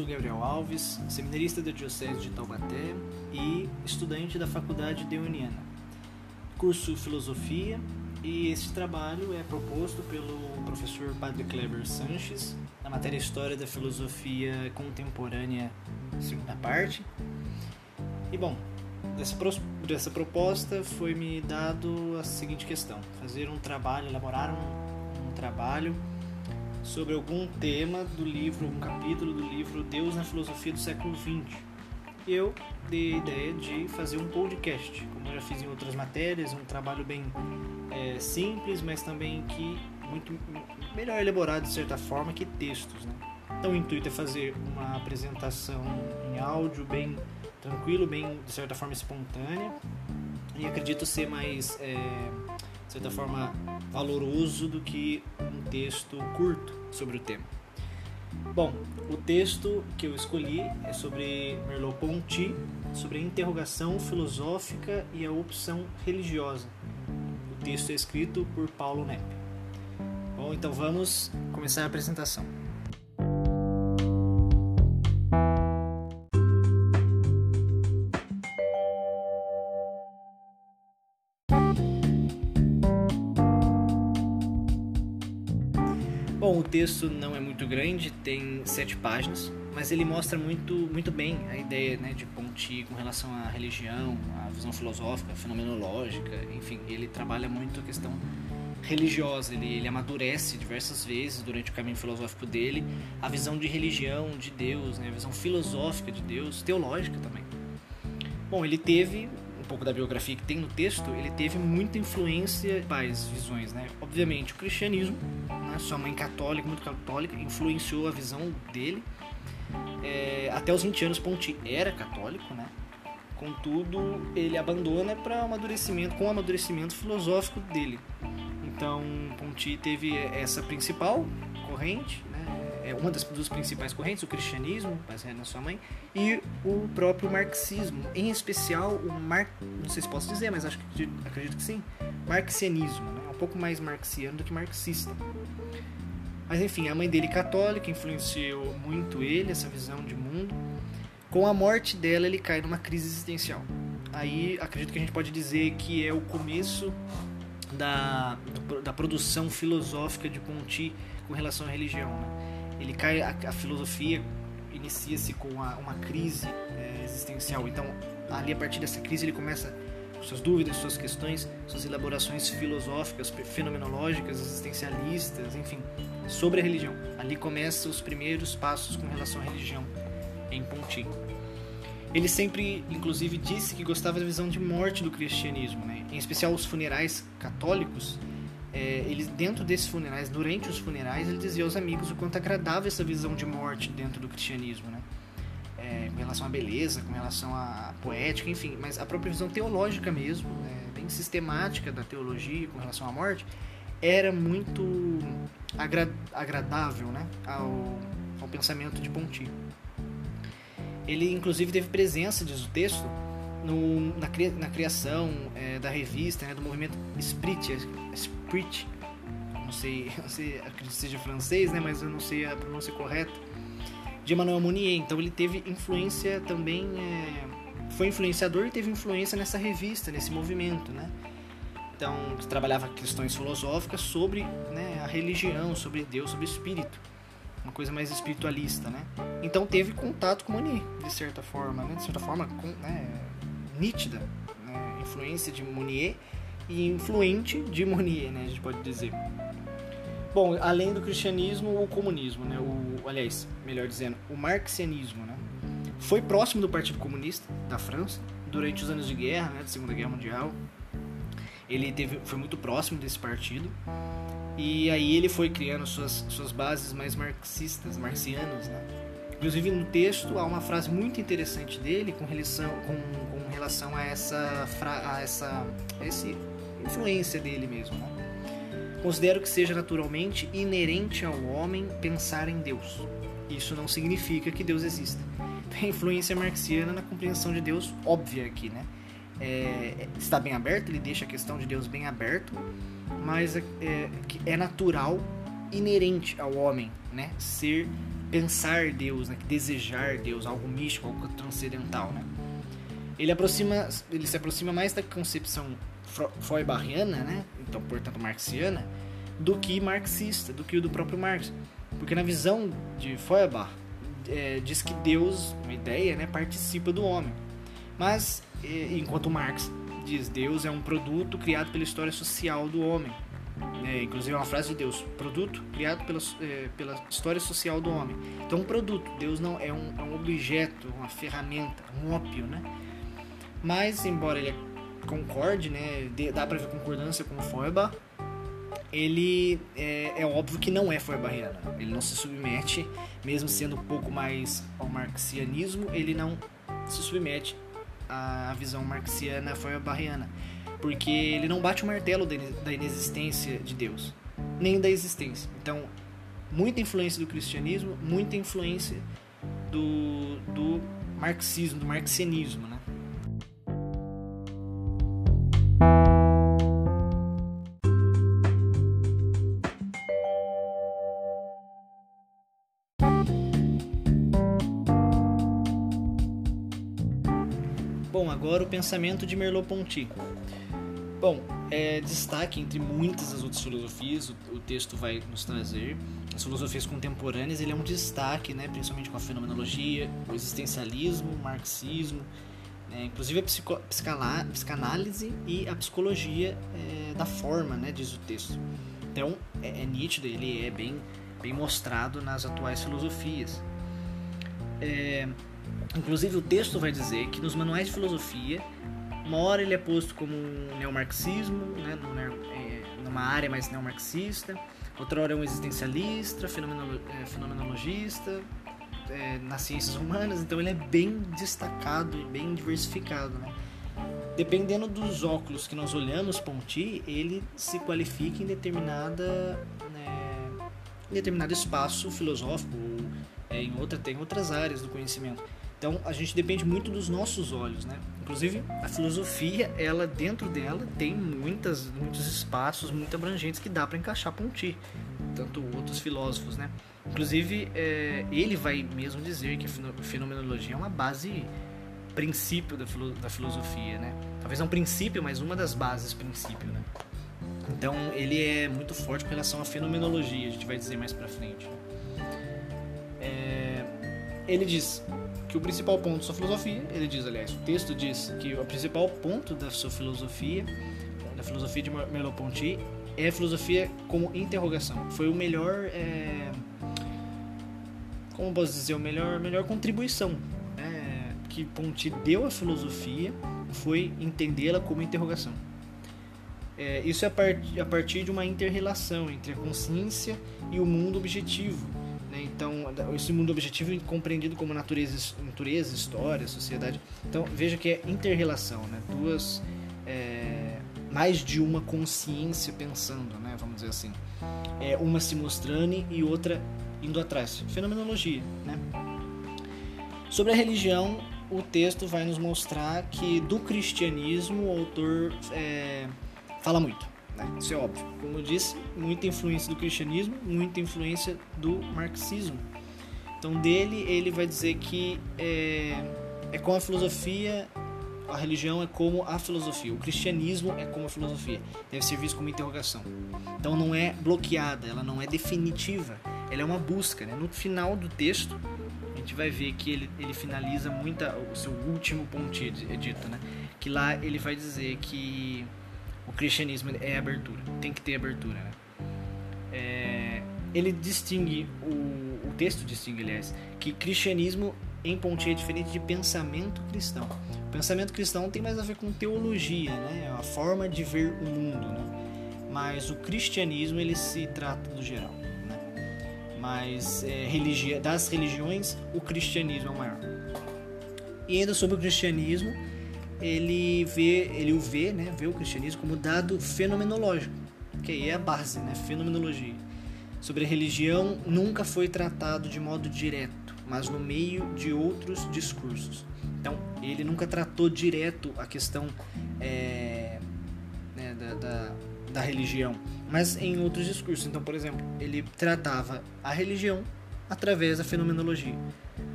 sou Gabriel Alves, seminarista da Diocese de Taubaté e estudante da Faculdade Deoniana. Curso Filosofia e este trabalho é proposto pelo professor Padre Kleber Sanches, na matéria História da Filosofia Contemporânea, segunda parte. E bom, dessa, dessa proposta foi me dado a seguinte questão: fazer um trabalho, elaborar um, um trabalho sobre algum tema do livro, um capítulo do livro Deus na Filosofia do século XX. Eu dei a ideia de fazer um podcast, como eu já fiz em outras matérias, um trabalho bem é, simples, mas também que muito melhor elaborado de certa forma que textos. Né? Então o intuito é fazer uma apresentação em áudio bem tranquilo, bem de certa forma espontânea e acredito ser mais é, de certa forma valoroso do que um texto curto sobre o tema. Bom, o texto que eu escolhi é sobre Merleau-Ponty, sobre a interrogação filosófica e a opção religiosa. O texto é escrito por Paulo Nepp. Bom, então vamos começar a apresentação. Bom, o texto não é muito grande, tem sete páginas, mas ele mostra muito, muito bem a ideia né, de Ponty com relação à religião, à visão filosófica, fenomenológica, enfim, ele trabalha muito a questão religiosa, ele, ele amadurece diversas vezes durante o caminho filosófico dele a visão de religião, de Deus, né, a visão filosófica de Deus, teológica também. Bom, ele teve um pouco da biografia que tem no texto, ele teve muita influência das visões, né? Obviamente, o cristianismo? Sua mãe católica, muito católica, influenciou a visão dele. É, até os 20 anos, Ponti era católico, né? Contudo, ele abandona para amadurecimento, com o amadurecimento filosófico dele. Então, Ponti teve essa principal corrente, é uma das duas principais correntes, o cristianismo, baseado na sua mãe, e o próprio marxismo, em especial o mar, não sei se posso dizer, mas acho que acredito que sim, marxianismo, né? um pouco mais marxiano do que marxista. Mas enfim, a mãe dele católica influenciou muito ele, essa visão de mundo. Com a morte dela, ele cai numa crise existencial. Aí acredito que a gente pode dizer que é o começo da, da produção filosófica de Ponty com relação à religião. Né? Ele cai a, a filosofia inicia-se com uma, uma crise é, existencial. Então, ali a partir dessa crise ele começa suas dúvidas, suas questões, suas elaborações filosóficas, fenomenológicas, existencialistas, enfim, sobre a religião. Ali começam os primeiros passos com relação à religião em Ponty. Ele sempre, inclusive, disse que gostava da visão de morte do cristianismo, né? em especial os funerais católicos é, ele dentro desses funerais, durante os funerais, ele dizia aos amigos o quanto agradava essa visão de morte dentro do cristianismo, né? É, com relação à beleza, com relação à poética, enfim, mas a própria visão teológica mesmo, é, bem sistemática da teologia com relação à morte, era muito agra agradável né, ao, ao pensamento de Ponti. Ele, inclusive, teve presença, diz o texto, no, na, na criação é, da revista, né, do movimento Sprit, Sprit, não sei, não sei, acredito que seja francês, né, mas eu não sei a pronúncia correta, de Emmanuel Mounier. Então ele teve influência também, é, foi influenciador e teve influência nessa revista, nesse movimento, né? Então, que trabalhava questões filosóficas sobre né, a religião, sobre Deus, sobre o espírito uma coisa mais espiritualista, né? Então teve contato com Mounier, de certa forma, né? De certa forma, com, né? Nítida né? influência de Mounier e influente de Mounier, né? A gente pode dizer. Bom, além do cristianismo, o comunismo, né? O, aliás, melhor dizendo, o marxianismo, né? Foi próximo do Partido Comunista da França durante os anos de guerra, né? Da Segunda Guerra Mundial. Ele teve, foi muito próximo desse partido. E aí ele foi criando suas, suas bases mais marxistas, marxianas, né? Inclusive no texto há uma frase muito interessante dele com relação, com, com relação a essa, a essa esse influência dele mesmo. Né? Considero que seja naturalmente inerente ao homem pensar em Deus. Isso não significa que Deus exista. A influência marxiana na compreensão de Deus óbvia aqui, né? É, está bem aberto, ele deixa a questão de Deus bem aberto, mas é, é, é natural inerente ao homem, né? Ser, pensar Deus, né? desejar Deus, algo místico, algo transcendental, né? Ele, aproxima, ele se aproxima mais da concepção feuerbachana, né? Então, portanto, marxiana, do que marxista, do que do próprio Marx. Porque na visão de Feuerbach, é, diz que Deus, uma ideia, né, participa do homem. Mas, é, enquanto Marx diz Deus é um produto criado pela história social do homem. É, inclusive é uma frase de Deus, produto criado pela, é, pela história social do homem. Então um produto, Deus não é um, é um objeto, uma ferramenta, um ópio, né? Mas embora ele concorde, né, dá para ver concordância com Feuerbach, ele é, é, óbvio que não é Feuerbachiano. Ele não se submete, mesmo sendo um pouco mais ao marxianismo, ele não se submete à visão marxiana Feuerbachiana, porque ele não bate o martelo da inexistência de Deus, nem da existência. Então, muita influência do cristianismo, muita influência do, do marxismo, do marxianismo, né? agora o pensamento de Merleau-Ponty. Bom, é, destaque entre muitas das outras filosofias, o, o, texto vai nos trazer. As filosofias contemporâneas, ele é um destaque, né, principalmente com a fenomenologia, o existencialismo, o marxismo, né, inclusive a psico, psicanálise e a psicologia é, da forma, né, diz o texto. Então, é, é nítido, ele é bem, bem mostrado nas atuais filosofias. É, Inclusive o texto vai dizer que nos manuais de filosofia, uma hora ele é posto como um neomarxismo, né, é, numa área mais neomarxista, outra hora é um existencialista, é, fenomenologista, é, nas ciências humanas, então ele é bem destacado e bem diversificado. Né? Dependendo dos óculos que nós olhamos Ponti, ele se qualifica em determinada né, em determinado espaço filosófico, ou, é, em outra tem outras áreas do conhecimento. Então a gente depende muito dos nossos olhos, né? Inclusive a filosofia, ela dentro dela tem muitas, muitos espaços muito abrangentes que dá para encaixar Ponti, tanto outros filósofos, né? Inclusive é, ele vai mesmo dizer que a fenomenologia é uma base princípio da, filo, da filosofia, né? Talvez não princípio, mas uma das bases princípio, né? Então ele é muito forte com relação à fenomenologia, a gente vai dizer mais para frente. É, ele diz que o principal ponto da sua filosofia, ele diz, aliás, o texto diz que o principal ponto da sua filosofia, da filosofia de Merleau-Ponty, é a filosofia como interrogação. Foi o melhor, é, como posso dizer, o melhor, melhor contribuição né, que Ponty deu à filosofia foi entendê-la como interrogação. É, isso é a, part, a partir de uma inter-relação entre a consciência e o mundo objetivo né? Então, esse mundo objetivo é compreendido como natureza, natureza, história, sociedade. Então, veja que é interrelação, né? duas, é, mais de uma consciência pensando, né? vamos dizer assim. É, uma se mostrando e outra indo atrás. Fenomenologia. Né? Sobre a religião, o texto vai nos mostrar que do cristianismo o autor é, fala muito. Né? Isso é óbvio. Como eu disse, muita influência do cristianismo, muita influência do marxismo. Então, dele, ele vai dizer que é, é como a filosofia, a religião é como a filosofia, o cristianismo é como a filosofia, deve ser visto como interrogação. Então, não é bloqueada, ela não é definitiva, ela é uma busca. Né? No final do texto, a gente vai ver que ele, ele finaliza muito o seu último ponto dito, né? que lá ele vai dizer que o cristianismo é abertura, tem que ter abertura. Né? É, ele distingue, o, o texto distingue, aliás, que cristianismo em Pontinha é diferente de pensamento cristão. O pensamento cristão tem mais a ver com teologia, né? É uma forma de ver o mundo, né? Mas o cristianismo ele se trata do geral, né? Mas é, das religiões, o cristianismo é o maior. E ainda sobre o cristianismo, ele vê, ele o vê, né, vê o cristianismo como dado fenomenológico, que aí é a base, né, fenomenologia. Sobre a religião nunca foi tratado de modo direto, mas no meio de outros discursos. Então, ele nunca tratou direto a questão é, né, da, da, da religião, mas em outros discursos. Então, por exemplo, ele tratava a religião através da fenomenologia,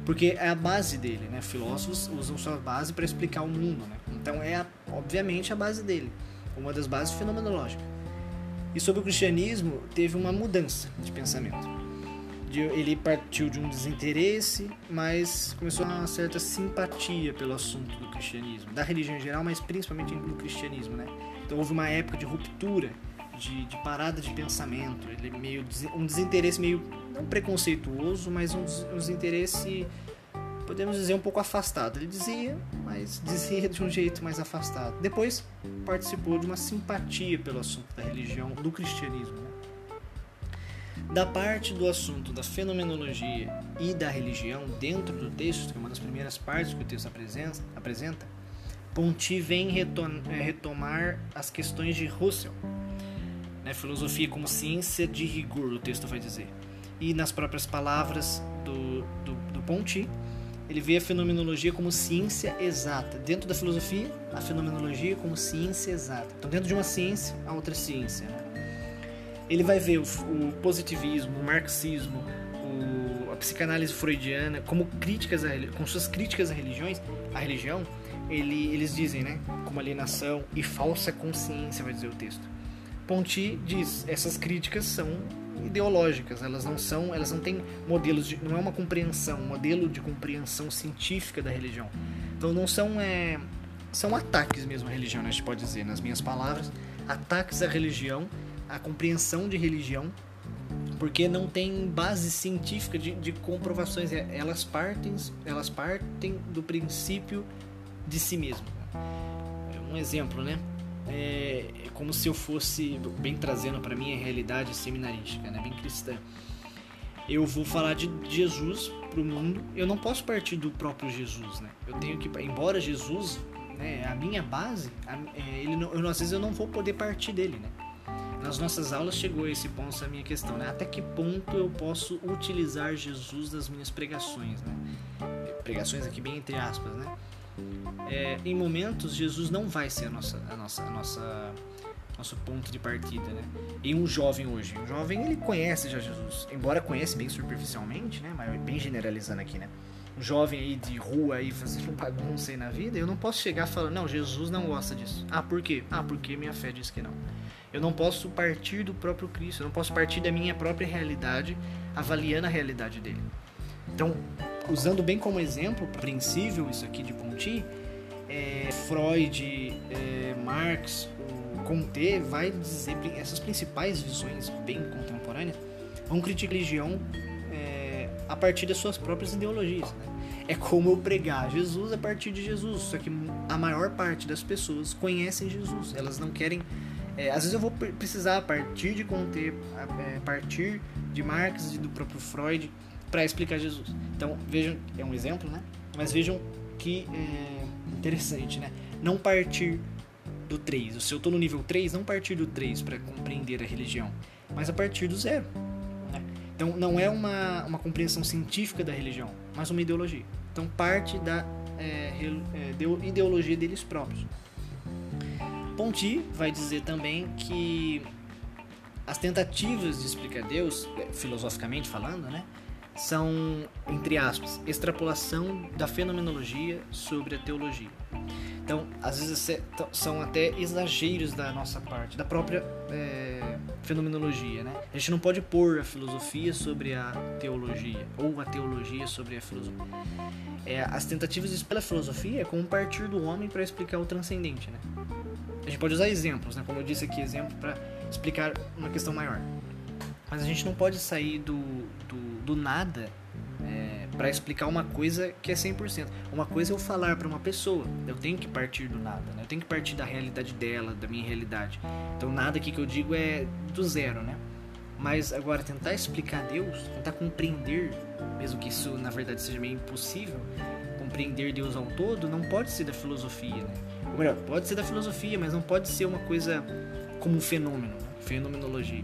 porque é a base dele, né? Filósofos usam sua base para explicar o mundo, né? Então é a, obviamente a base dele, uma das bases fenomenológicas. E sobre o cristianismo teve uma mudança de pensamento. Ele partiu de um desinteresse, mas começou uma certa simpatia pelo assunto do cristianismo, da religião em geral, mas principalmente do cristianismo, né? Então houve uma época de ruptura de, de parada de pensamento, ele meio um desinteresse meio não preconceituoso, mas um, um desinteresse podemos dizer um pouco afastado. Ele dizia, mas dizia de um jeito mais afastado. Depois participou de uma simpatia pelo assunto da religião, do cristianismo. Né? Da parte do assunto da fenomenologia e da religião dentro do texto, que é uma das primeiras partes que o texto apresenta, apresenta Ponti vem retomar as questões de Russell né, filosofia como ciência de rigor, o texto vai dizer. E nas próprias palavras do, do, do Ponti, ele vê a fenomenologia como ciência exata. Dentro da filosofia, a fenomenologia como ciência exata. Então, dentro de uma ciência, a outra ciência. Né? Ele vai ver o, o positivismo, o marxismo, o, a psicanálise freudiana como críticas com suas críticas a religiões, a religião. Ele, eles dizem, né, como alienação e falsa consciência, vai dizer o texto. Ponti diz, essas críticas são ideológicas, elas não são, elas não têm modelos de, não é uma compreensão, um modelo de compreensão científica da religião. Então não são é, são ataques mesmo à religião, né, a gente pode dizer, nas minhas palavras, ataques à religião, à compreensão de religião, porque não tem base científica de, de comprovações, é, elas partem, elas partem do princípio de si mesmo. Um exemplo, né? É, como se eu fosse bem trazendo para mim a realidade seminarística, né, bem cristã. Eu vou falar de Jesus para o mundo. Eu não posso partir do próprio Jesus, né? Eu tenho que, embora Jesus, né, a minha base, a, é, ele não, eu, às vezes eu não vou poder partir dele, né? Nas nossas aulas chegou esse ponto a minha questão, né? Até que ponto eu posso utilizar Jesus nas minhas pregações, né? Pregações aqui bem entre aspas, né? É, em momentos Jesus não vai ser a nossa, a nossa, a nossa nosso ponto de partida, né? E um jovem hoje, um jovem ele conhece já Jesus, embora conhece bem superficialmente, né? Mas bem generalizando aqui, né? Um jovem aí de rua aí fazendo bagunça aí na vida, eu não posso chegar falando, não, Jesus não gosta disso. Ah, por quê? Ah, porque minha fé diz que não. Eu não posso partir do próprio Cristo, eu não posso partir da minha própria realidade, avaliando a realidade dele. Então, usando bem como exemplo princípio isso aqui de Ponty, é, Freud, é, Marx, o Comte vai dizer essas principais visões bem contemporâneas vão criticar a religião é, a partir das suas próprias ideologias. Né? É como eu pregar Jesus a partir de Jesus, só que a maior parte das pessoas conhecem Jesus, elas não querem é, às vezes eu vou precisar a partir de Comte, a, partir de Marx e do próprio Freud, para explicar Jesus. Então, vejam, é um exemplo, né? Mas vejam que é interessante, né? Não partir do 3. Se eu estou no nível 3, não partir do 3 para compreender a religião, mas a partir do zero. Né? Então, não é uma, uma compreensão científica da religião, mas uma ideologia. Então, parte da é, é, ideologia deles próprios. Ponti vai dizer também que as tentativas de explicar Deus, é, filosoficamente falando, né, são, entre aspas, extrapolação da fenomenologia sobre a teologia. Então, às vezes são até exageros da nossa parte, da própria é, fenomenologia, né? A gente não pode pôr a filosofia sobre a teologia ou a teologia sobre a filosofia. É, as tentativas pela filosofia é como partir do homem para explicar o transcendente, né? A gente pode usar exemplos, né? Como eu disse aqui, exemplo para explicar uma questão maior. Mas a gente não pode sair do, do, do nada é, para explicar uma coisa que é 100%. Uma coisa é eu falar para uma pessoa, eu tenho que partir do nada, né? eu tenho que partir da realidade dela, da minha realidade. Então, nada aqui que eu digo é do zero, né? Mas agora, tentar explicar Deus, tentar compreender, mesmo que isso na verdade seja meio impossível, compreender Deus ao todo, não pode ser da filosofia, né? Ou melhor, pode ser da filosofia, mas não pode ser uma coisa como um fenômeno, né? fenomenologia.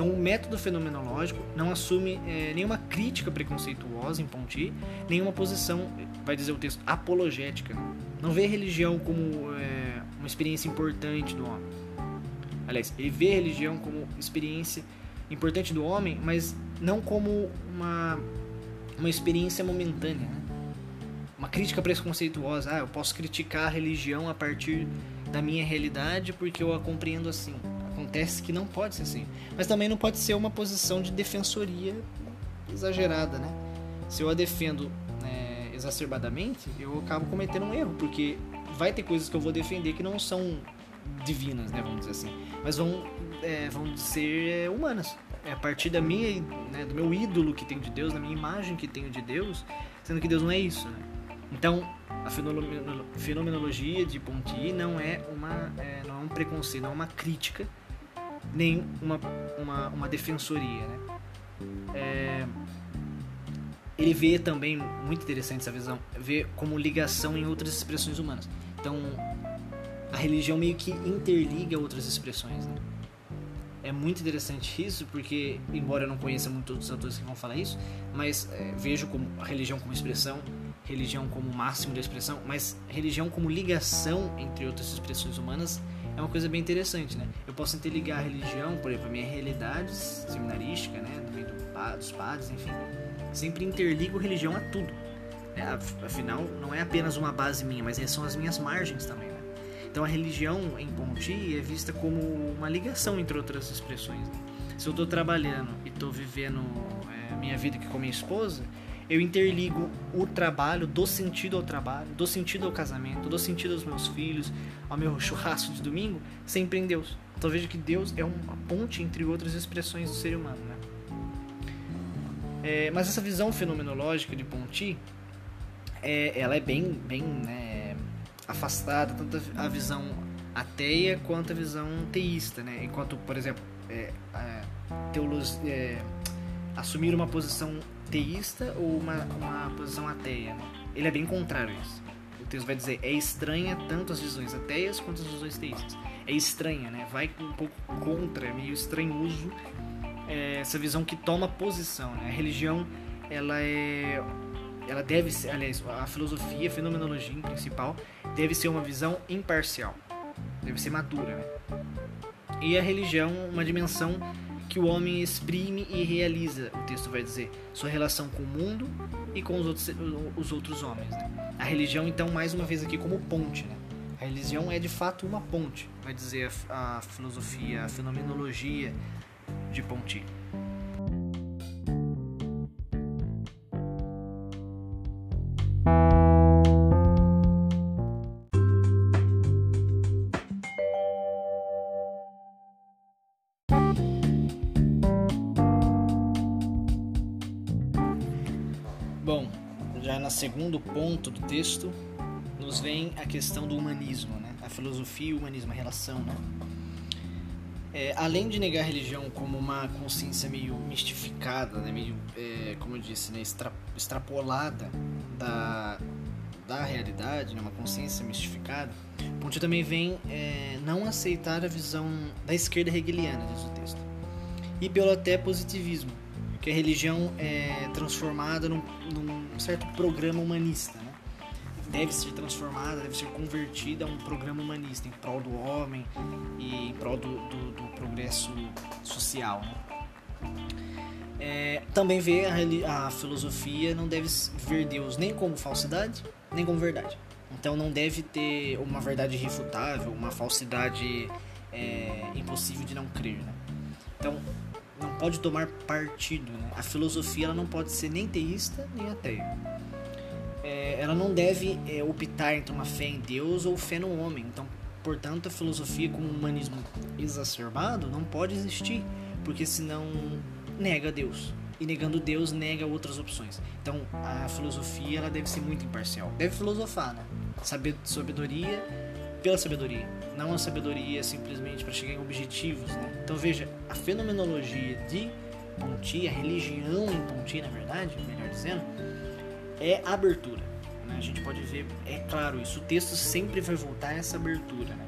Então, o método fenomenológico não assume é, nenhuma crítica preconceituosa em Ponty, nenhuma posição, vai dizer o texto, apologética. Não vê a religião como é, uma experiência importante do homem. aliás, ele vê a religião como experiência importante do homem, mas não como uma, uma experiência momentânea. Né? Uma crítica preconceituosa. Ah, eu posso criticar a religião a partir da minha realidade porque eu a compreendo assim. Acontece que não pode ser assim. Mas também não pode ser uma posição de defensoria exagerada, né? Se eu a defendo né, exacerbadamente, eu acabo cometendo um erro, porque vai ter coisas que eu vou defender que não são divinas, né, vamos dizer assim, mas vão, é, vão ser é, humanas. É a partir da minha, né, do meu ídolo que tenho de Deus, da minha imagem que tenho de Deus, sendo que Deus não é isso, né? Então, a fenomenologia de Ponty não é, uma, é, não é um preconceito, não é uma crítica, nem uma, uma, uma defensoria, né? É, ele vê também, muito interessante essa visão, vê como ligação em outras expressões humanas. Então, a religião meio que interliga outras expressões, né? É muito interessante isso, porque, embora eu não conheça muito outros autores que vão falar isso, mas é, vejo como a religião como expressão, religião como máximo de expressão, mas religião como ligação entre outras expressões humanas é uma coisa bem interessante, né? Eu posso interligar a religião, por exemplo, a minha realidade seminarística, né? Do meio do, dos padres, enfim. Sempre interligo religião a tudo. É, afinal, não é apenas uma base minha, mas são as minhas margens também. Né? Então a religião em Ponti é vista como uma ligação entre outras expressões. Né? Se eu estou trabalhando e estou vivendo é, minha vida aqui com minha esposa, eu interligo o trabalho, dou sentido ao trabalho, dou sentido ao casamento, dou sentido aos meus filhos, ao meu churrasco de domingo, sempre em Deus. Então vejo que Deus é uma ponte entre outras expressões do ser humano. Né? É, mas essa visão fenomenológica de Ponty, é, ela é bem, bem né, afastada, tanto a visão ateia quanto a visão teísta. Né? Enquanto, por exemplo, é, é, assumir uma posição teísta ou uma, uma posição ateia. Ele é bem contrário a isso. O texto vai dizer, é estranha tanto as visões ateias quanto as visões teístas. É estranha, né? vai um pouco contra, é meio estranhoso é, essa visão que toma posição. Né? A religião, ela é ela deve ser, aliás, a filosofia, a fenomenologia em principal, deve ser uma visão imparcial, deve ser madura. Né? E a religião, uma dimensão que o homem exprime e realiza, o texto vai dizer, sua relação com o mundo e com os outros, os outros homens. Né? A religião, então, mais uma vez aqui como ponte. Né? A religião é de fato uma ponte, vai dizer a, a filosofia, a fenomenologia de Ponty. Segundo ponto do texto, nos vem a questão do humanismo, né? A filosofia e o humanismo, a relação, né? É, além de negar a religião como uma consciência meio mistificada, né? meio, é, como eu disse, né? Extra, extrapolada da, da realidade, né? uma consciência mistificada, Ponte também vem é, não aceitar a visão da esquerda hegeliana, diz o texto, e pelo até positivismo, que a religião é transformada num, num certo programa humanista. Né? deve ser transformada, deve ser convertida a um programa humanista em prol do homem e em prol do, do, do progresso social. Né? É, também vê a, a, filosofia não deve ver Deus nem como falsidade nem como verdade. Então não deve ter uma verdade irrefutável, uma falsidade é, impossível de não crer. Né? Então não pode tomar partido. Né? A filosofia ela não pode ser nem teísta nem ateia é, ela não deve é, optar entre uma fé em Deus ou fé no homem. Então, portanto, a filosofia como um humanismo exacerbado não pode existir, porque senão nega Deus. E negando Deus, nega outras opções. Então, a filosofia ela deve ser muito imparcial. Deve filosofar, né? Sabedoria pela sabedoria. Não a sabedoria simplesmente para chegar em objetivos, né? Então, veja, a fenomenologia de Ponti, a religião em Ponti, na verdade, melhor dizendo, é a abertura. Né? A gente pode ver, é claro isso, o texto sempre vai voltar a essa abertura. Né?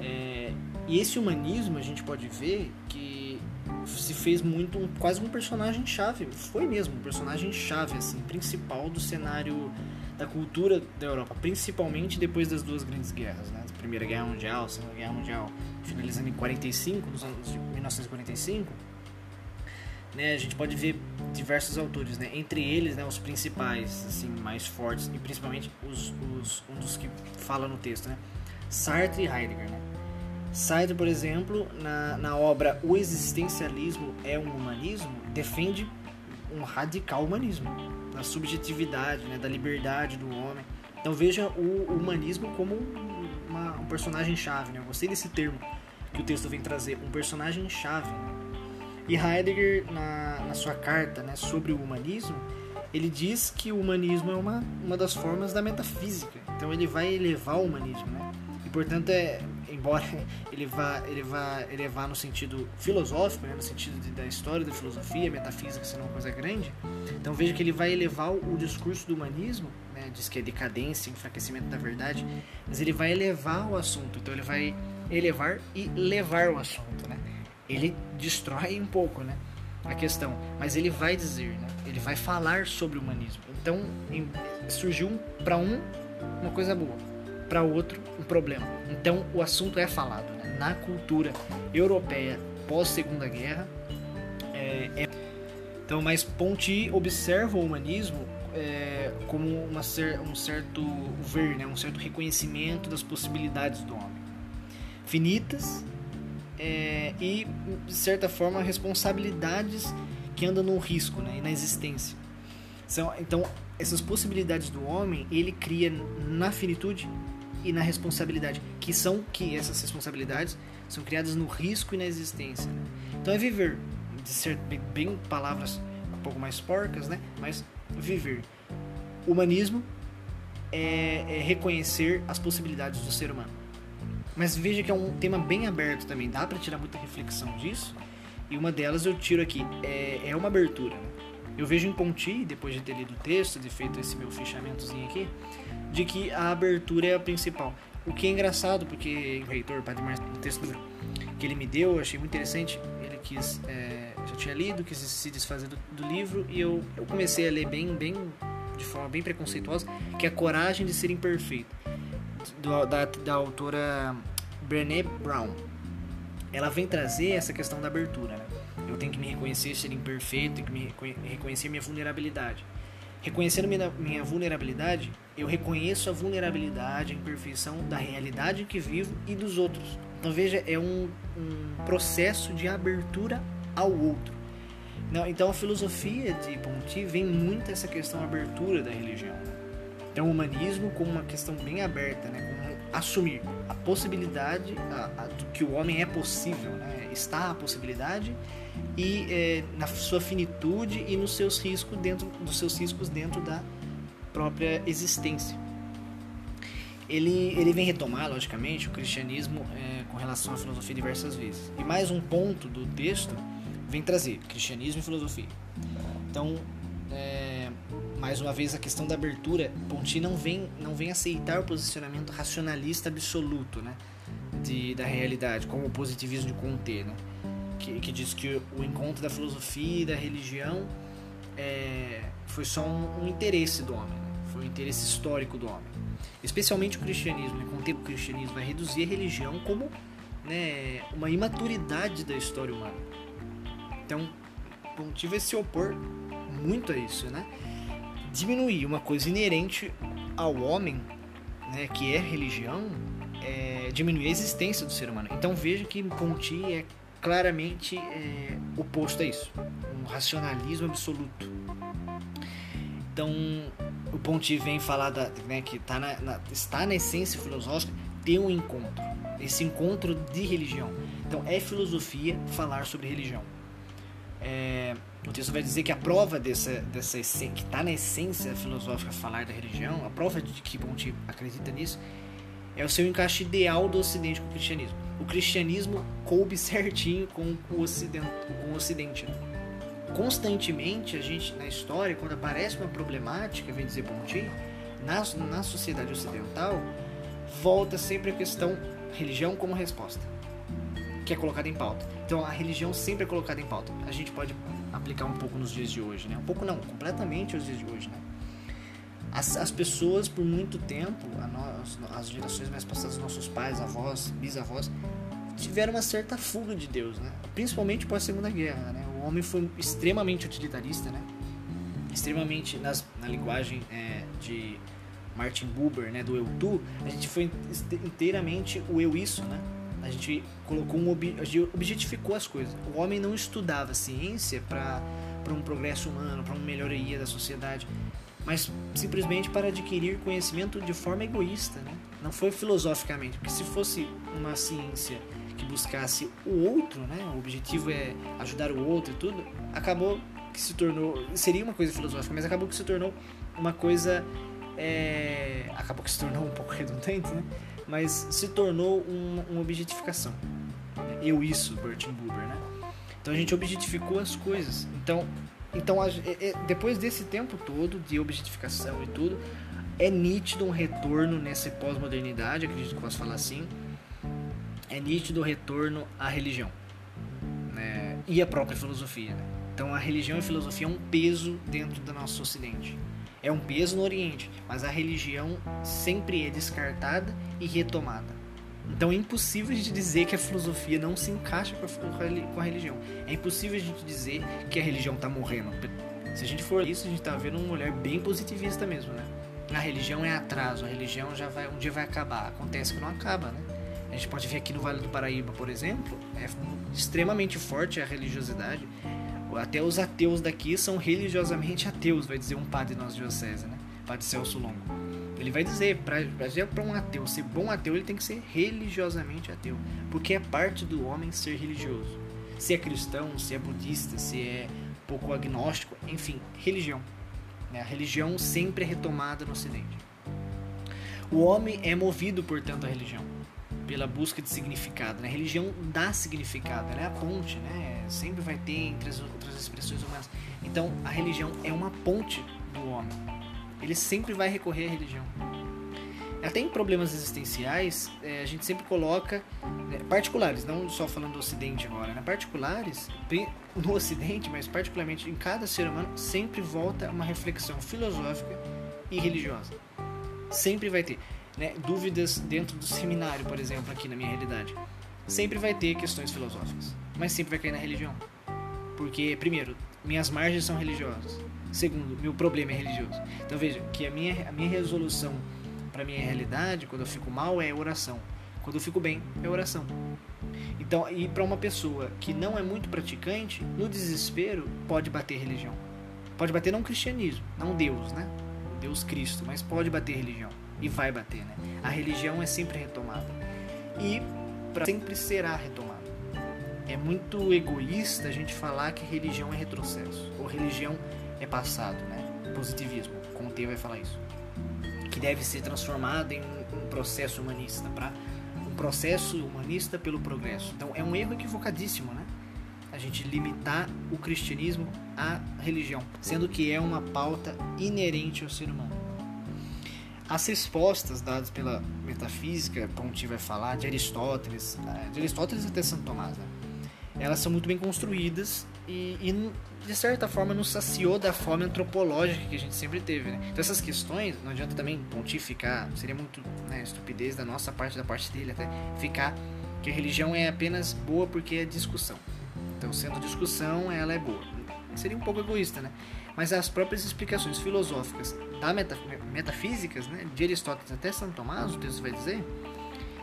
É, e esse humanismo a gente pode ver que se fez muito quase um personagem chave, foi mesmo um personagem chave assim, principal do cenário da cultura da Europa, principalmente depois das duas grandes guerras, né? A Primeira Guerra Mundial, a Segunda Guerra Mundial, finalizando em 45, nos anos de 1945, né? A gente pode ver diversos autores, né? Entre eles, né, os principais, assim, mais fortes e principalmente os, os um dos que fala no texto, né? Sartre e Heidegger, né? Sartre, por exemplo, na, na obra O Existencialismo é um Humanismo, defende um radical humanismo, da subjetividade, né, da liberdade do homem. Então veja o humanismo como uma, um personagem-chave. Né? Eu gostei desse termo que o texto vem trazer, um personagem-chave. E Heidegger, na, na sua carta né, sobre o humanismo, ele diz que o humanismo é uma, uma das formas da metafísica. Então ele vai elevar o humanismo. Né? E portanto é embora ele vá, ele vá elevar no sentido filosófico, né, no sentido de, da história da filosofia, metafísica sendo uma coisa grande, então veja que ele vai elevar o, o discurso do humanismo, né, diz que é decadência, enfraquecimento da verdade, mas ele vai elevar o assunto, então ele vai elevar e levar o assunto, né? Ele destrói um pouco, né? A questão, mas ele vai dizer, né? Ele vai falar sobre o humanismo. Então em, surgiu para um uma coisa boa, para outro um problema. Então o assunto é falado né? na cultura europeia pós Segunda Guerra. É, é... Então, mas Ponty observa o humanismo é, como uma um certo ver, né? um certo reconhecimento das possibilidades do homem, finitas é, e de certa forma responsabilidades que andam no risco né? e na existência. São, então essas possibilidades do homem ele cria na finitude e na responsabilidade, que são que essas responsabilidades são criadas no risco e na existência. Né? Então é viver, de ser bem, palavras um pouco mais porcas, né? Mas viver. Humanismo é, é reconhecer as possibilidades do ser humano. Mas veja que é um tema bem aberto também, dá para tirar muita reflexão disso. E uma delas eu tiro aqui, é, é uma abertura. Eu vejo em Ponti, depois de ter lido o texto, de feito esse meu fechamentozinho aqui, de que a abertura é a principal. O que é engraçado, porque o reitor, Padre Marcos, o texto que ele me deu, eu achei muito interessante. Ele quis, é, já tinha lido, quis se desfazer do, do, livro e eu, eu comecei a ler bem, bem, de forma bem preconceituosa, que é a coragem de ser imperfeito, do, da, da autora Brené Brown. Ela vem trazer essa questão da abertura, né? Eu tenho que me reconhecer ser imperfeito, tenho que me reconhecer minha vulnerabilidade. Reconhecendo minha, minha vulnerabilidade, eu reconheço a vulnerabilidade, a imperfeição da realidade que vivo e dos outros. Então veja, é um, um processo de abertura ao outro. Não, então a filosofia de Ponty vem muito essa questão abertura da religião. Então o humanismo como uma questão bem aberta, né? Como assumir a possibilidade a, a, do que o homem é possível, né? está a possibilidade e é, na sua finitude e nos seus riscos dentro dos seus riscos dentro da própria existência. Ele, ele vem retomar, logicamente, o cristianismo é, com relação à filosofia diversas vezes. E mais um ponto do texto vem trazer cristianismo e filosofia. Então, é, mais uma vez, a questão da abertura, Ponti não vem, não vem aceitar o posicionamento racionalista absoluto né, de, da realidade, como o positivismo de Comte. Né? Que, que diz que o encontro da filosofia e da religião é, foi só um, um, interesse do homem, né? foi um interesse histórico do homem. Especialmente o cristianismo, né? com o tempo o cristianismo vai reduzir a religião como né, uma imaturidade da história humana. Então, Pontivo é se opor muito a isso, né? Diminuir uma coisa inerente ao homem, né, que é religião, é diminuir a existência do ser humano. Então veja que Ponti é claramente é, oposto a isso, um racionalismo absoluto. Então, o Ponti vem falar da, né, que tá na, na, está na essência filosófica ter um encontro, esse encontro de religião. Então, é filosofia falar sobre religião. É, o texto vai dizer que a prova dessa, dessa que está na essência filosófica falar da religião, a prova de que Ponti acredita nisso, é o seu encaixe ideal do Ocidente com o cristianismo. O cristianismo coube certinho com o Ocidente. Com o ocidente né? Constantemente, a gente, na história, quando aparece uma problemática, vem dizer Ponti, na, na sociedade ocidental, volta sempre a questão religião como resposta, que é colocada em pauta. Então, a religião sempre é colocada em pauta. A gente pode aplicar um pouco nos dias de hoje, né? Um pouco não, completamente os dias de hoje, né? As, as pessoas, por muito tempo, nós, as gerações mais passadas, nossos pais, avós, bisavós, tiveram uma certa fuga de Deus, né? Principalmente pós Segunda Guerra, né? O homem foi extremamente utilitarista, né? Extremamente nas, na linguagem é, de Martin Buber, né? Do eu tu, a gente foi inteiramente o eu isso, né? A gente colocou um ob, objetificou as coisas. O homem não estudava ciência para para um progresso humano, para uma melhoria da sociedade, mas simplesmente para adquirir conhecimento de forma egoísta, né? Não foi filosoficamente, porque se fosse uma ciência que buscasse o outro, né? O objetivo é ajudar o outro e tudo, acabou que se tornou seria uma coisa filosófica, mas acabou que se tornou uma coisa é, acabou que se tornou um pouco redundante, né? Mas se tornou um, uma objetificação. Eu isso, Bertin Buber, né? Então a gente objetificou as coisas. Então, então a, é, depois desse tempo todo de objetificação e tudo, é nítido um retorno nessa pós-modernidade, acredito que posso falar assim. É nítido o retorno à religião né? e à própria filosofia. Né? Então a religião e a filosofia é um peso dentro do nosso Ocidente. É um peso no Oriente, mas a religião sempre é descartada e retomada. Então é impossível a gente dizer que a filosofia não se encaixa com a religião. É impossível a gente dizer que a religião está morrendo. Se a gente for isso, a gente está vendo um olhar bem positivista mesmo, né? A religião é atraso, a religião já vai um dia vai acabar. Acontece que não acaba, né? A gente pode ver aqui no Vale do Paraíba, por exemplo, é extremamente forte a religiosidade. Até os ateus daqui são religiosamente ateus, vai dizer um padre nosso diocese, né? Padre Celso Longo. Ele vai dizer, para um ateu ser bom ateu, ele tem que ser religiosamente ateu. Porque é parte do homem ser religioso. Se é cristão, se é budista, se é pouco agnóstico, enfim, religião. Né? A religião sempre é retomada no Ocidente. O homem é movido, portanto, à religião, pela busca de significado. Né? A religião dá significado, ela é a ponte, né? sempre vai ter entre as outras expressões humanas. Então, a religião é uma ponte do homem ele sempre vai recorrer à religião. Até em problemas existenciais, é, a gente sempre coloca né, particulares, não só falando do Ocidente agora, né, particulares no Ocidente, mas particularmente em cada ser humano, sempre volta uma reflexão filosófica e religiosa. Sempre vai ter né, dúvidas dentro do seminário, por exemplo, aqui na minha realidade. Sempre vai ter questões filosóficas, mas sempre vai cair na religião. Porque, primeiro, minhas margens são religiosas. Segundo, meu problema é religioso. Então veja que a minha, a minha resolução para minha realidade, quando eu fico mal, é oração. Quando eu fico bem, é oração. Então, e para uma pessoa que não é muito praticante, no desespero pode bater religião. Pode bater não cristianismo, não Deus, né? Deus Cristo, mas pode bater religião e vai bater, né? A religião é sempre retomada e pra sempre será retomada. É muito egoísta a gente falar que religião é retrocesso ou religião é passado, né? Positivismo, Conte vai falar isso. Que deve ser transformado em um processo humanista, para um processo humanista pelo progresso. Então é um erro equivocadíssimo, né? A gente limitar o cristianismo à religião, sendo que é uma pauta inerente ao ser humano. As respostas dadas pela metafísica, Ponti vai falar, de Aristóteles, eh, de Aristóteles até Santo Tomás, né? elas são muito bem construídas e, e, de certa forma nos saciou da fome antropológica que a gente sempre teve. Né? Então essas questões, não adianta também pontificar, seria muito né, estupidez da nossa parte, da parte dele até, ficar que a religião é apenas boa porque é discussão. Então sendo discussão, ela é boa. Seria um pouco egoísta, né? Mas as próprias explicações filosóficas da meta, metafísicas, né, de Aristóteles até São Tomás, o texto vai dizer,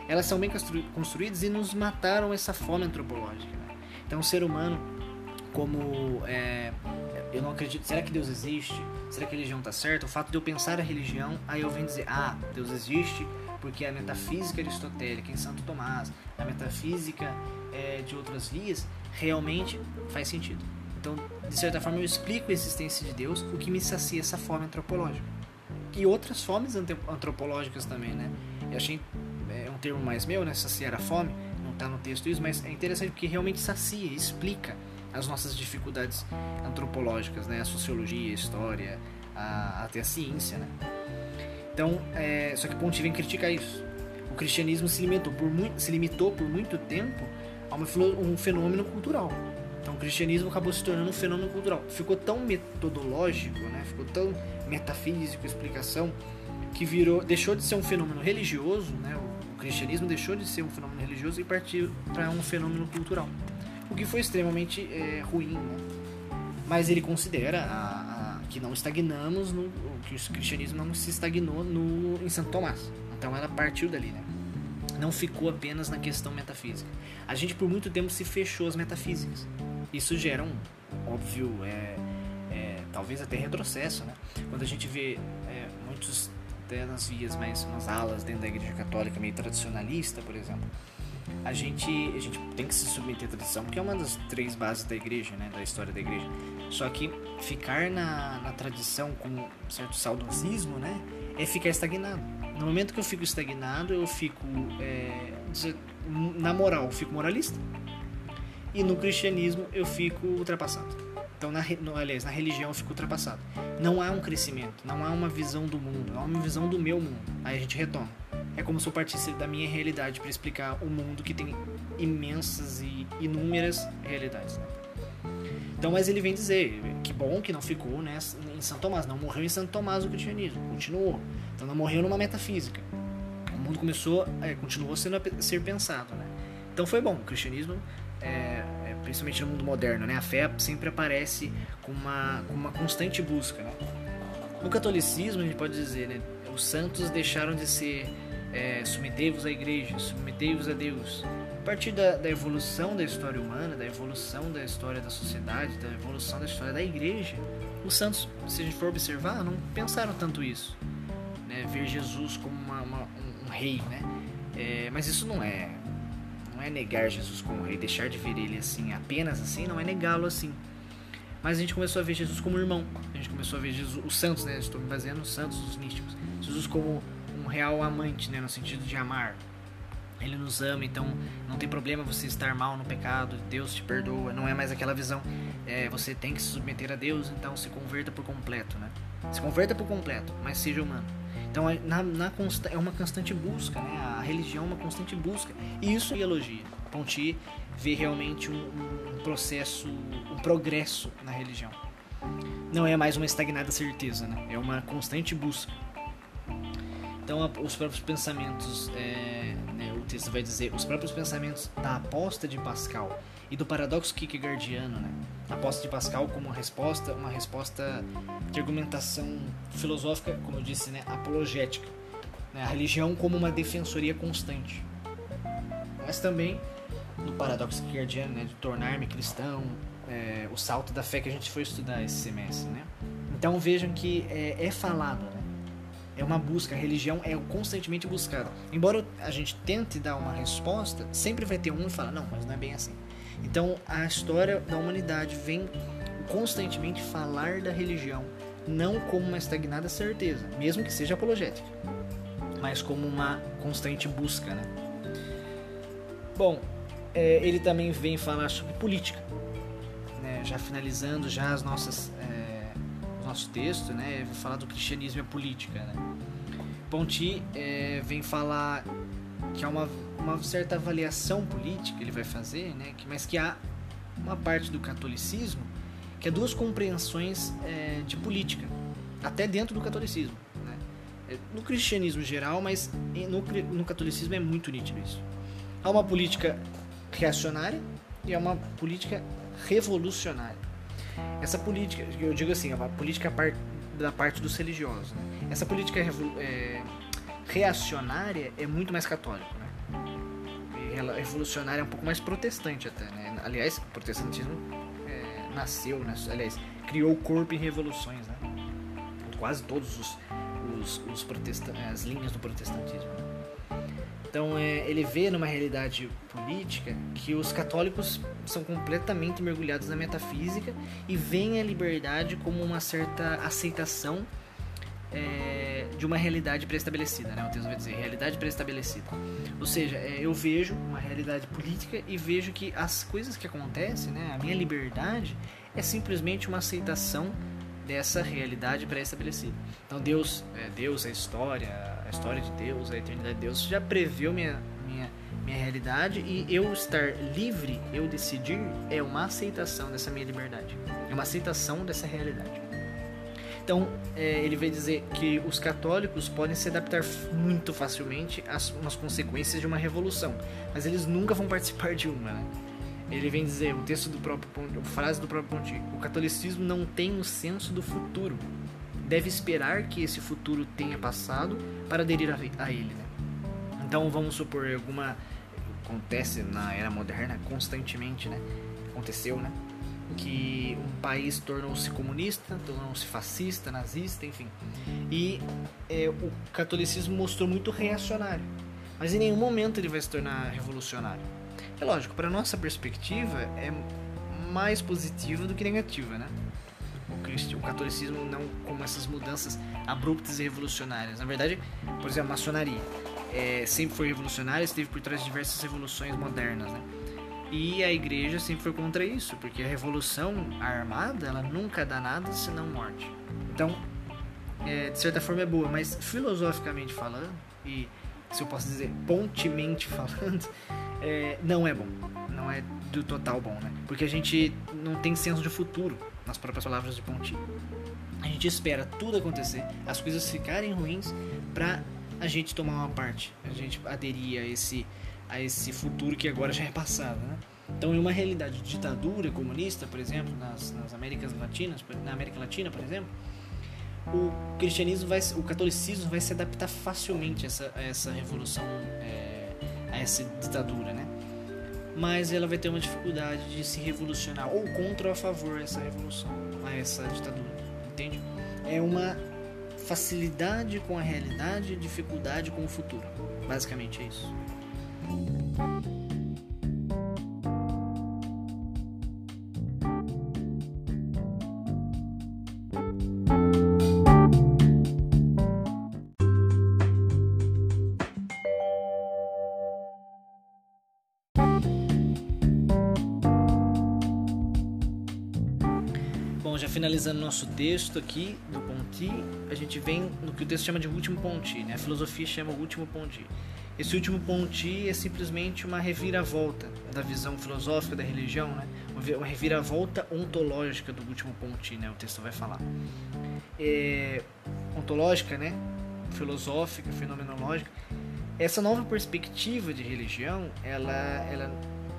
elas são bem construídas e nos mataram essa fome antropológica. Né? Então o ser humano como é, eu não acredito, será que Deus existe? Será que a religião está certa? O fato de eu pensar a religião, aí eu venho dizer, ah, Deus existe porque a metafísica aristotélica em Santo Tomás, a metafísica é, de outras vias, realmente faz sentido. Então, de certa forma, eu explico a existência de Deus, o que me sacia essa fome antropológica. E outras fomes antropológicas também, né? Eu achei é um termo mais meu, né? Saciar a fome, não está no texto isso, mas é interessante porque realmente sacia, explica as nossas dificuldades antropológicas, né? A sociologia, a história, a, até a ciência, né? Então, é, só que Ponti vem criticar isso. O cristianismo se limitou por muito, se limitou por muito tempo a uma, um fenômeno cultural. Então, o cristianismo acabou se tornando um fenômeno cultural. Ficou tão metodológico, né? ficou tão metafísico explicação, que virou, deixou de ser um fenômeno religioso, né? o cristianismo deixou de ser um fenômeno religioso e partiu para um fenômeno cultural. O que foi extremamente é, ruim. Né? Mas ele considera a, a, que não estagnamos, no, que o cristianismo não se estagnou no, em Santo Tomás. Então ela partiu dali. Né? não ficou apenas na questão metafísica. A gente por muito tempo se fechou às metafísicas. Isso gera um óbvio, é, é talvez até retrocesso, né? Quando a gente vê é, muitos até nas vias mais nas alas dentro da igreja católica meio tradicionalista, por exemplo, a gente a gente tem que se submeter à tradição porque é uma das três bases da igreja, né? Da história da igreja. Só que ficar na, na tradição com um certo saudosismo, né? É ficar estagnado no momento que eu fico estagnado, eu fico. É, na moral, eu fico moralista. E no cristianismo, eu fico ultrapassado. Então, na, no, aliás, na religião eu fico ultrapassado. Não há um crescimento, não há uma visão do mundo, não há uma visão do meu mundo. Aí a gente retoma. É como se eu partisse da minha realidade para explicar o mundo que tem imensas e inúmeras realidades. Né? Então, mas ele vem dizer que bom que não ficou né, em São Tomás, não morreu em Santo Tomás o cristianismo, continuou. Então não morreu numa metafísica. O mundo começou, é, continuou sendo a ser pensado, né? Então foi bom. O cristianismo, é, é, principalmente no mundo moderno, né? A fé sempre aparece com uma, com uma constante busca, né? No catolicismo a gente pode dizer, né? Os santos deixaram de ser é, submetei-vos à igreja, submetei-vos a Deus. A partir da, da, evolução da história humana, da evolução da história da sociedade, da evolução da história da igreja, os santos, se a gente for observar, não pensaram tanto isso né, ver Jesus como uma, uma, um, um, rei, né? É, mas isso não é não é negar Jesus como rei, deixar de ver ele assim, apenas assim, não é negá-lo assim. Mas a gente começou a ver Jesus como irmão. A gente começou a ver Jesus, os santos, né? Estou me baseando nos santos, os místicos. Jesus como um real amante, né? No sentido de amar. Ele nos ama, então não tem problema você estar mal no pecado, Deus te perdoa. Não é mais aquela visão, é, você tem que se submeter a Deus, então se converta por completo, né? Se converta por completo, mas seja humano. Então é, na, na é uma constante busca, né? A religião é uma constante busca. E isso é elogia. Ponti vê realmente um, um processo, um progresso na religião. Não é mais uma estagnada certeza, né? É uma constante busca. Então os próprios pensamentos, é, né, o texto vai dizer, os próprios pensamentos da aposta de Pascal e do paradoxo Kierkegaardiano, né? A aposta de Pascal como uma resposta, uma resposta de argumentação filosófica, como eu disse, né, apologética. Né? A religião como uma defensoria constante. Mas também no paradoxo Kierkegaardiano, né, de tornar-me cristão, é, o salto da fé que a gente foi estudar esse semestre, né? Então vejam que é, é falado, né? É uma busca, a religião é constantemente buscada. Embora a gente tente dar uma resposta, sempre vai ter um que fala, não, mas não é bem assim. Então a história da humanidade vem constantemente falar da religião, não como uma estagnada certeza, mesmo que seja apologética, mas como uma constante busca. Né? Bom, é, ele também vem falar sobre política, né? já finalizando já as nossas, nosso texto, né? vou falar do cristianismo e a política. Né? Ponti é, vem falar que é uma uma certa avaliação política ele vai fazer, né? mas que há uma parte do catolicismo que é duas compreensões é, de política, até dentro do catolicismo. Né? É, no cristianismo geral, mas no, no catolicismo é muito nítido isso. Há uma política reacionária e há uma política revolucionária. Essa política, eu digo assim, uma política da parte dos religiosos. Né? Essa política é, reacionária é muito mais católica. Né? revolucionária é um pouco mais protestante até, né? Aliás, o protestantismo é, nasceu, né? aliás, criou o corpo em revoluções, né? Quase todos os, os, os as linhas do protestantismo. Né? Então é, ele vê numa realidade política que os católicos são completamente mergulhados na metafísica e veem a liberdade como uma certa aceitação é, de uma realidade pré-estabelecida, né? O texto vai dizer realidade pré-estabelecida. Ou seja, é, eu vejo uma realidade política e vejo que as coisas que acontecem, né? A minha liberdade é simplesmente uma aceitação dessa realidade pré-estabelecida. Então Deus, é, Deus, a história, a história de Deus, a eternidade de Deus já preveu minha minha minha realidade e eu estar livre, eu decidir, é uma aceitação dessa minha liberdade. É uma aceitação dessa realidade. Então, é, ele vai dizer que os católicos podem se adaptar muito facilmente às umas consequências de uma revolução, mas eles nunca vão participar de uma. Né? Ele vem dizer, o texto do próprio a frase do próprio Ponti, o catolicismo não tem o senso do futuro. Deve esperar que esse futuro tenha passado para aderir a, ele. Né? Então, vamos supor alguma acontece na era moderna constantemente, né? Aconteceu, né? que um país tornou-se comunista, tornou-se fascista, nazista, enfim. E é, o catolicismo mostrou muito reacionário, mas em nenhum momento ele vai se tornar revolucionário. É lógico, para nossa perspectiva é mais positiva do que negativa, né? O, catolicismo não como essas mudanças abruptas e revolucionárias. Na verdade, por exemplo, a maçonaria é, sempre foi revolucionária, esteve por trás de diversas revoluções modernas, né? E a igreja sempre foi contra isso, porque a revolução armada, ela nunca dá nada senão morte. Então, é, de certa forma é boa, mas filosoficamente falando, e se eu posso dizer pontemente falando, é, não é bom. Não é do total bom, né? Porque a gente não tem senso de futuro, nas próprias palavras de Ponti. A gente espera tudo acontecer, as coisas ficarem ruins, pra a gente tomar uma parte, a gente aderir a esse a esse futuro que agora já é passado, né? Então, em uma realidade de ditadura comunista, por exemplo, nas, nas Américas Latinas, na América Latina, por exemplo, o cristianismo vai, o catolicismo vai se adaptar facilmente a essa, a essa revolução, é, a essa ditadura, né? Mas ela vai ter uma dificuldade de se revolucionar ou contra ou a favor essa revolução, a essa ditadura, entende? É uma facilidade com a realidade, dificuldade com o futuro. Basicamente é isso. Finalizando nosso texto aqui do Ponti, a gente vem no que o texto chama de último Ponti, né? A filosofia chama o último Ponti. Esse último ponti é simplesmente uma reviravolta da visão filosófica da religião, né? uma reviravolta ontológica do último ponti, né? o texto vai falar. É, ontológica, né? filosófica, fenomenológica. Essa nova perspectiva de religião, ela, ela,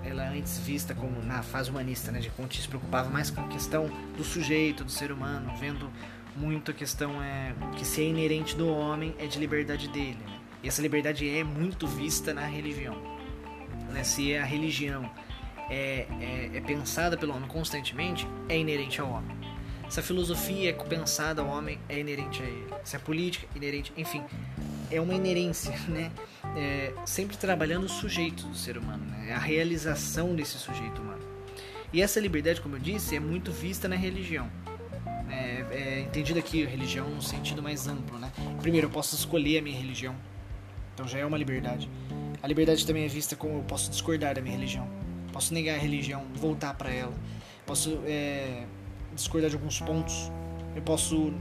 ela é antes vista como na fase humanista, né? de Ponti se preocupava mais com a questão do sujeito, do ser humano, vendo muito a questão é que se é inerente do homem é de liberdade dele. Né? E essa liberdade é muito vista na religião. Né? Se a religião é, é, é pensada pelo homem constantemente, é inerente ao homem. Se a filosofia é pensada ao homem, é inerente a ele. Se a política é inerente, enfim, é uma inerência, né? É, sempre trabalhando o sujeito do ser humano, né? a realização desse sujeito humano. E essa liberdade, como eu disse, é muito vista na religião. É, é entendida aqui religião no sentido mais amplo, né? Primeiro, eu posso escolher a minha religião, então já é uma liberdade. A liberdade também é vista como eu posso discordar da minha religião. Posso negar a religião, voltar para ela. Posso é, discordar de alguns pontos. Eu posso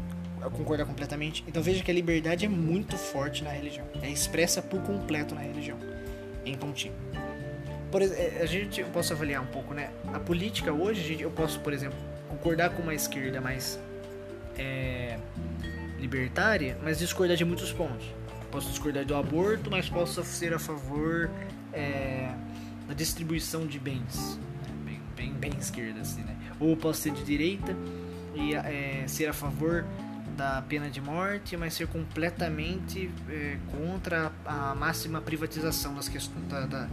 concordar completamente. Então veja que a liberdade é muito forte na religião. É expressa por completo na religião. Em pontinho. Por, é, a gente eu posso avaliar um pouco, né? A política hoje, eu posso, por exemplo, concordar com uma esquerda mais é, libertária, mas discordar de muitos pontos posso discordar do aborto, mas posso ser a favor é, da distribuição de bens, bem, bem, bem esquerda assim, né? Ou posso ser de direita e é, ser a favor da pena de morte, mas ser completamente é, contra a máxima privatização das questões da, da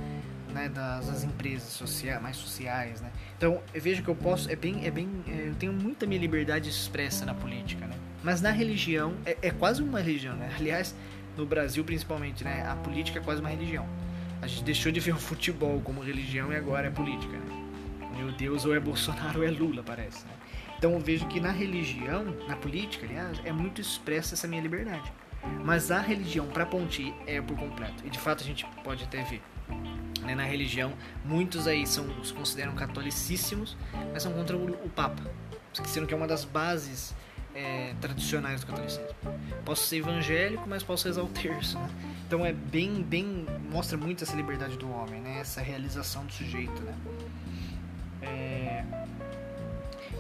né, das, das, empresas sociais, mais sociais, né? Então vejo que eu posso é bem é bem é, eu tenho muita minha liberdade expressa na política, né? Mas na religião é, é quase uma religião, né? Aliás, no Brasil principalmente, né? A política é quase uma religião. A gente deixou de ver o futebol como religião e agora é política, né? Meu Deus, ou é Bolsonaro ou é Lula, parece. Né? Então eu vejo que na religião, na política, aliás, é muito expressa essa minha liberdade. Mas a religião, para Ponti, é por completo. E de fato a gente pode até ver. Né, na religião, muitos aí são, se consideram catolicíssimos, mas são contra o, o Papa. Esquecendo que é uma das bases é, tradicionais do catolicismo. Posso ser evangélico, mas posso rezar o terço. Né? Então é bem, bem mostra muito essa liberdade do homem, né? Essa realização do sujeito, né? É...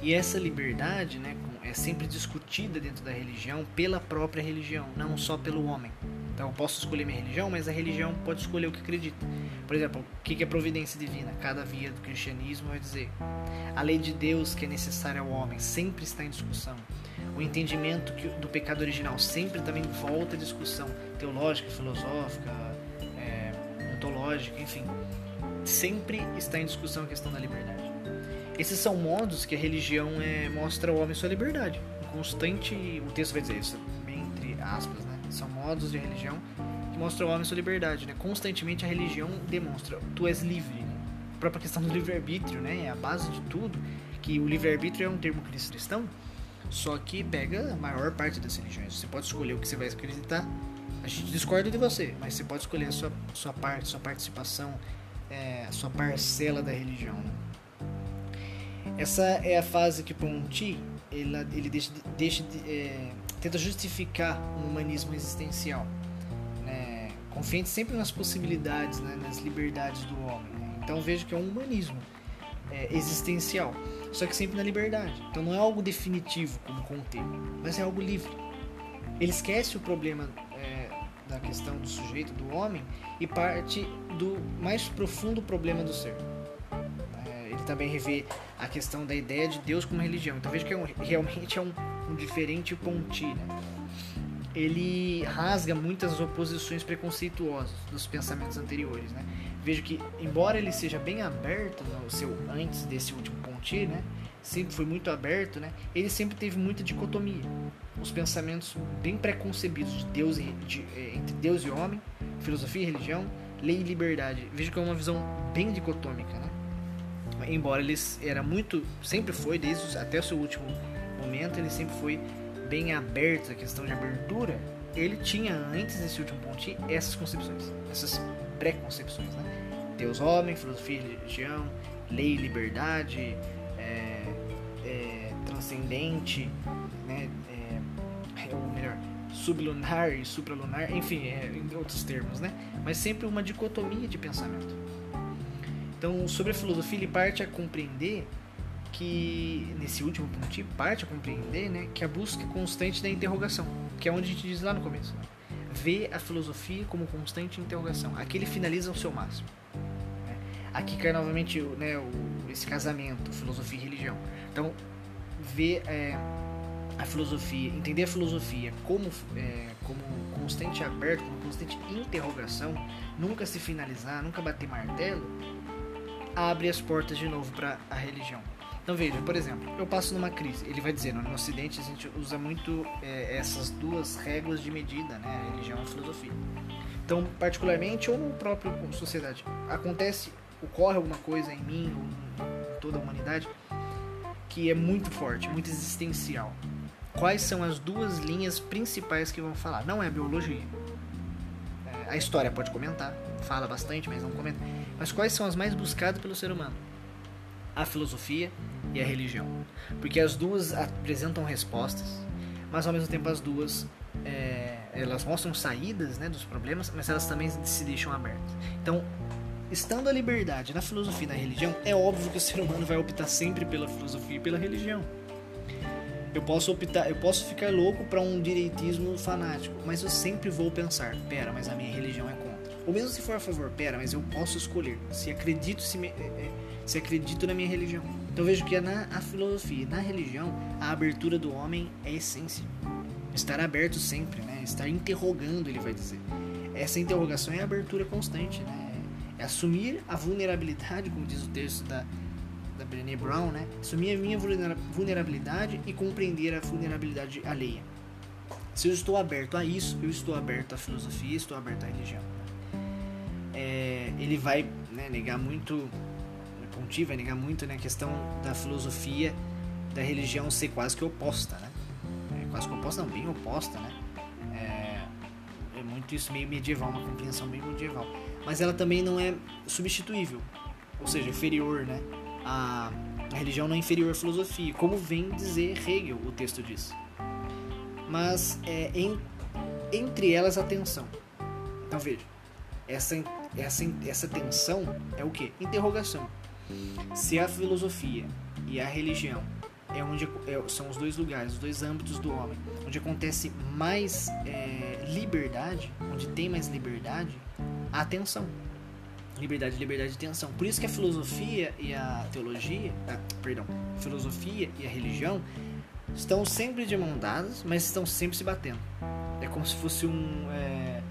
E essa liberdade, né, é sempre discutida dentro da religião pela própria religião, não só pelo homem. Então eu posso escolher minha religião, mas a religião pode escolher o que acredita. Por exemplo, o que é providência divina? Cada via do cristianismo vai dizer. A lei de Deus que é necessária ao homem sempre está em discussão. O entendimento do pecado original sempre também volta à discussão teológica, filosófica, é, ontológica, enfim. Sempre está em discussão a questão da liberdade. Esses são modos que a religião é, mostra ao homem sua liberdade. constante, o texto vai dizer isso, entre aspas, né? São modos de religião que mostram ao homem sua liberdade, né? Constantemente a religião demonstra, tu és livre. A própria questão do livre-arbítrio, né? É a base de tudo, que o livre-arbítrio é um termo cristão, só que pega a maior parte das religiões. Você pode escolher o que você vai acreditar. A gente discorda de você, mas você pode escolher a sua, sua parte, sua participação, é, a sua parcela da religião, né? Essa é a fase que Ponti ele, ele deixa, deixa é, tenta justificar um humanismo existencial, né? confiante sempre nas possibilidades, né? nas liberdades do homem. Né? Então vejo que é um humanismo é, existencial, só que sempre na liberdade. Então não é algo definitivo como Conte, mas é algo livre. Ele esquece o problema é, da questão do sujeito, do homem, e parte do mais profundo problema do ser ele também revê a questão da ideia de Deus como religião. Então veja que é um, realmente é um, um diferente ponti, né? Ele rasga muitas oposições preconceituosas dos pensamentos anteriores, né? Vejo que, embora ele seja bem aberto no seu antes desse último ponti, né? Sempre foi muito aberto, né? Ele sempre teve muita dicotomia, os pensamentos bem preconcebidos de Deus e, de, é, entre Deus e homem, filosofia e religião, lei e liberdade. Vejo que é uma visão bem dicotômica, né? Embora ele era muito, sempre foi, desde até o seu último momento, ele sempre foi bem aberto a questão de abertura. Ele tinha antes desse último ponto essas concepções, essas preconcepções, né? Deus, homem, filosofia, religião, lei, liberdade, é, é, transcendente, né? É, ou melhor, sublunar e supralunar, enfim, é, em outros termos, né? Mas sempre uma dicotomia de pensamento. Então, sobre a filosofia, ele parte a compreender que, nesse último ponto, parte a compreender né, que a busca constante da interrogação, que é onde a gente diz lá no começo. Né? Vê a filosofia como constante interrogação. Aqui ele finaliza o seu máximo. Né? Aqui cai novamente né, o, esse casamento, filosofia e religião. Então, ver é, a filosofia, entender a filosofia como, é, como constante aberto, como constante interrogação, nunca se finalizar, nunca bater martelo, abre as portas de novo para a religião. Então veja, por exemplo, eu passo numa crise. Ele vai dizer, no Ocidente a gente usa muito é, essas duas regras de medida, né, religião e filosofia. Então, particularmente ou no próprio sociedade, acontece, ocorre alguma coisa em mim ou em toda a humanidade que é muito forte, muito existencial. Quais são as duas linhas principais que vão falar? Não é a biologia. É, a história pode comentar, fala bastante, mas não comenta mas quais são as mais buscadas pelo ser humano? A filosofia e a religião. Porque as duas apresentam respostas, mas ao mesmo tempo as duas é, elas mostram saídas né, dos problemas, mas elas também se deixam abertas. Então, estando a liberdade na filosofia e na religião, é óbvio que o ser humano vai optar sempre pela filosofia e pela religião. Eu posso optar, eu posso ficar louco para um direitismo fanático, mas eu sempre vou pensar, pera, mas a minha religião é ou mesmo se for a favor, pera, mas eu posso escolher. Se acredito, se, me, é, é, se acredito na minha religião. Então vejo que na a filosofia, na religião, a abertura do homem é essência. Estar aberto sempre, né? Estar interrogando, ele vai dizer. Essa interrogação é a abertura constante, né? É assumir a vulnerabilidade, como diz o texto da, da Brené Brown, né? Assumir a minha vulnerabilidade e compreender a vulnerabilidade alheia. Se eu estou aberto a isso, eu estou aberto à filosofia, estou aberto à religião é, ele vai né, negar muito, Ponti vai negar muito né, a questão da filosofia da religião ser quase que oposta, né? É, quase que oposta, não, bem oposta, né? É, é muito isso meio medieval, uma compreensão bem medieval. Mas ela também não é substituível, ou seja, inferior, né? A, a religião não é inferior à filosofia, como vem dizer Hegel, o texto diz. Mas é, em, entre elas a tensão. Então veja, essa essa, essa tensão é o que? Interrogação. Se a filosofia e a religião é onde é, são os dois lugares, os dois âmbitos do homem, onde acontece mais é, liberdade, onde tem mais liberdade, a tensão. Liberdade, liberdade e tensão. Por isso que a filosofia e a teologia, ah, perdão, filosofia e a religião estão sempre de mão dadas, mas estão sempre se batendo. É como se fosse um é,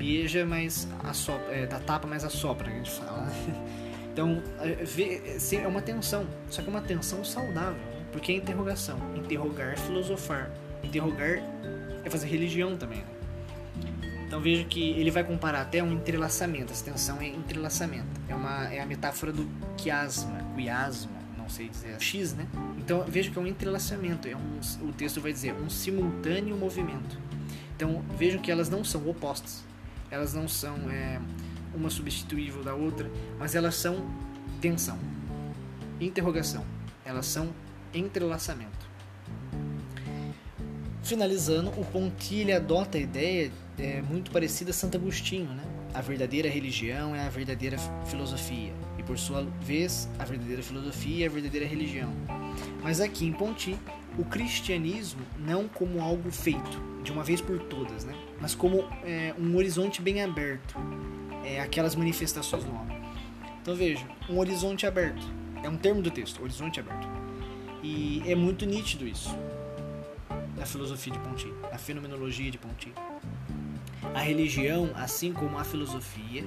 beija, mas assopra, é, da tapa, mas assopra, a gente fala. Então, é, é uma tensão, só que é uma tensão saudável, porque é interrogação. Interrogar é filosofar. Interrogar é fazer religião também. Né? Então veja que ele vai comparar até um entrelaçamento. Essa tensão é entrelaçamento. É, uma, é a metáfora do quiasma, quiasma, não sei dizer, X, né? Então veja que é um entrelaçamento. É um, o texto vai dizer um simultâneo movimento. Então vejam que elas não são opostas. Elas não são é, uma substituível da outra, mas elas são tensão, interrogação, elas são entrelaçamento. Finalizando, o Pontilha adota a ideia é, muito parecida a Santo Agostinho, né? A verdadeira religião é a verdadeira filosofia, e por sua vez, a verdadeira filosofia é a verdadeira religião. Mas aqui em Ponti, o cristianismo não como algo feito de uma vez por todas, né? mas como é, um horizonte bem aberto, é, aquelas manifestações do homem. Então veja, um horizonte aberto. É um termo do texto, horizonte aberto. E é muito nítido isso na filosofia de Ponty, na fenomenologia de Ponty. A religião, assim como a filosofia,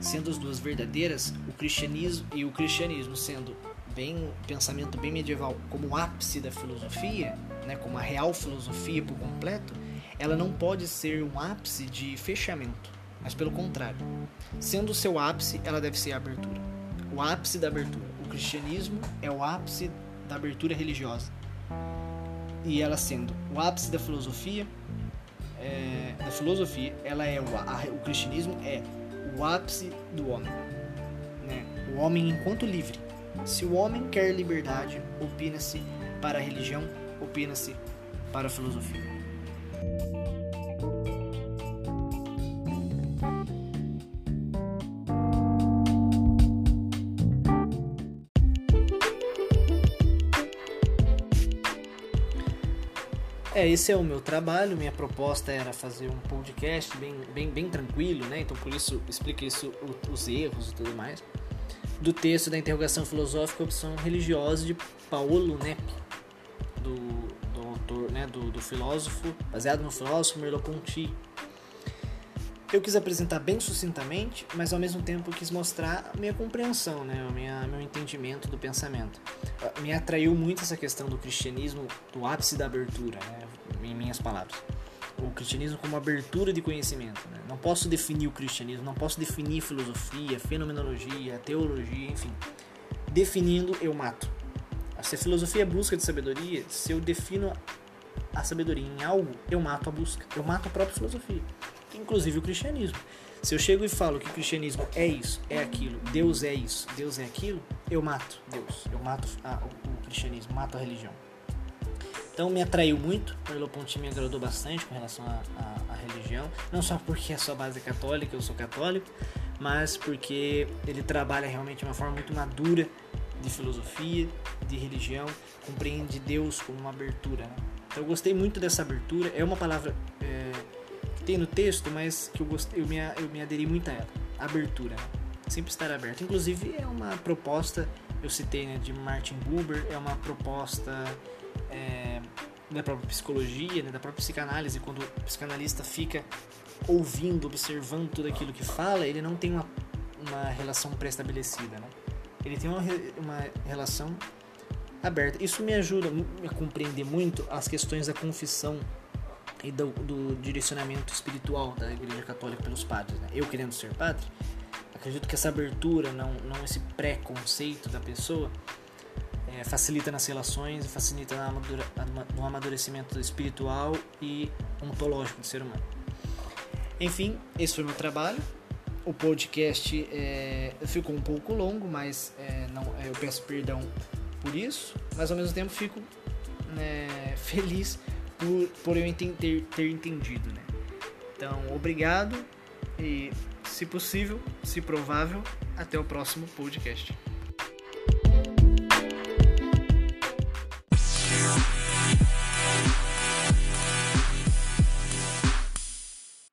sendo as duas verdadeiras, o cristianismo e o cristianismo sendo bem pensamento bem medieval como ápice da filosofia, né, como a real filosofia por completo, ela não pode ser um ápice de fechamento mas pelo contrário. Sendo o seu ápice, ela deve ser a abertura. O ápice da abertura. O cristianismo é o ápice da abertura religiosa. E ela sendo o ápice da filosofia, é, da filosofia, ela é o, a, o cristianismo é o ápice do homem. Né? O homem enquanto livre. Se o homem quer liberdade, opina-se para a religião, opina-se para a filosofia. É, esse é o meu trabalho. Minha proposta era fazer um podcast bem, bem, bem tranquilo, né? Então por isso explico isso, os erros e tudo mais. Do texto da interrogação filosófica opção religiosa de Paulo Nepp, do, do autor, né? Do, do filósofo, baseado no filósofo Merleau-Ponty. Eu quis apresentar bem sucintamente, mas ao mesmo tempo quis mostrar a minha compreensão, né, o minha, meu entendimento do pensamento. Ah, me atraiu muito essa questão do cristianismo, do ápice da abertura, né, em minhas palavras. O cristianismo como abertura de conhecimento. Né? Não posso definir o cristianismo, não posso definir filosofia, fenomenologia, teologia, enfim. Definindo, eu mato. Se a filosofia é busca de sabedoria, se eu defino a sabedoria em algo, eu mato a busca. Eu mato a própria filosofia inclusive o cristianismo. Se eu chego e falo que o cristianismo é isso, é aquilo, Deus é isso, Deus é aquilo, eu mato Deus, eu mato a, o, o, cristianismo, mato a religião. Então me atraiu muito, o Merleau Ponty me agradou bastante com relação à religião, não só porque a sua base é católica, eu sou católico, mas porque ele trabalha realmente de uma forma muito madura de filosofia, de religião, compreende Deus como uma abertura. Né? Então eu gostei muito dessa abertura, é uma palavra é, tem no texto, mas que eu, gostei, eu, me, eu me aderi muito a ela. Abertura. Sempre estar aberto. Inclusive é uma proposta, eu citei, né, de Martin Buber, é uma proposta é, da própria psicologia, né, da própria psicanálise. Quando o psicanalista fica ouvindo, observando tudo aquilo que fala, ele não tem uma, uma relação pré-estabelecida, né? Ele tem uma, uma relação aberta. Isso me ajuda a compreender muito as questões da confissão e do, do, direcionamento espiritual da Igreja Católica pelos padres. Né? Eu querendo ser padre, acredito que essa abertura, não, não esse preconceito da pessoa, é, facilita nas relações facilita no amadurecimento espiritual e ontológico do ser humano. Enfim, esse foi meu trabalho. O podcast é, ficou um pouco longo, mas é, não, é, eu peço perdão por isso, mas ao mesmo tempo fico né, feliz por, por eu entender, ter entendido, né? Então, obrigado e se possível, se provável, até o próximo podcast.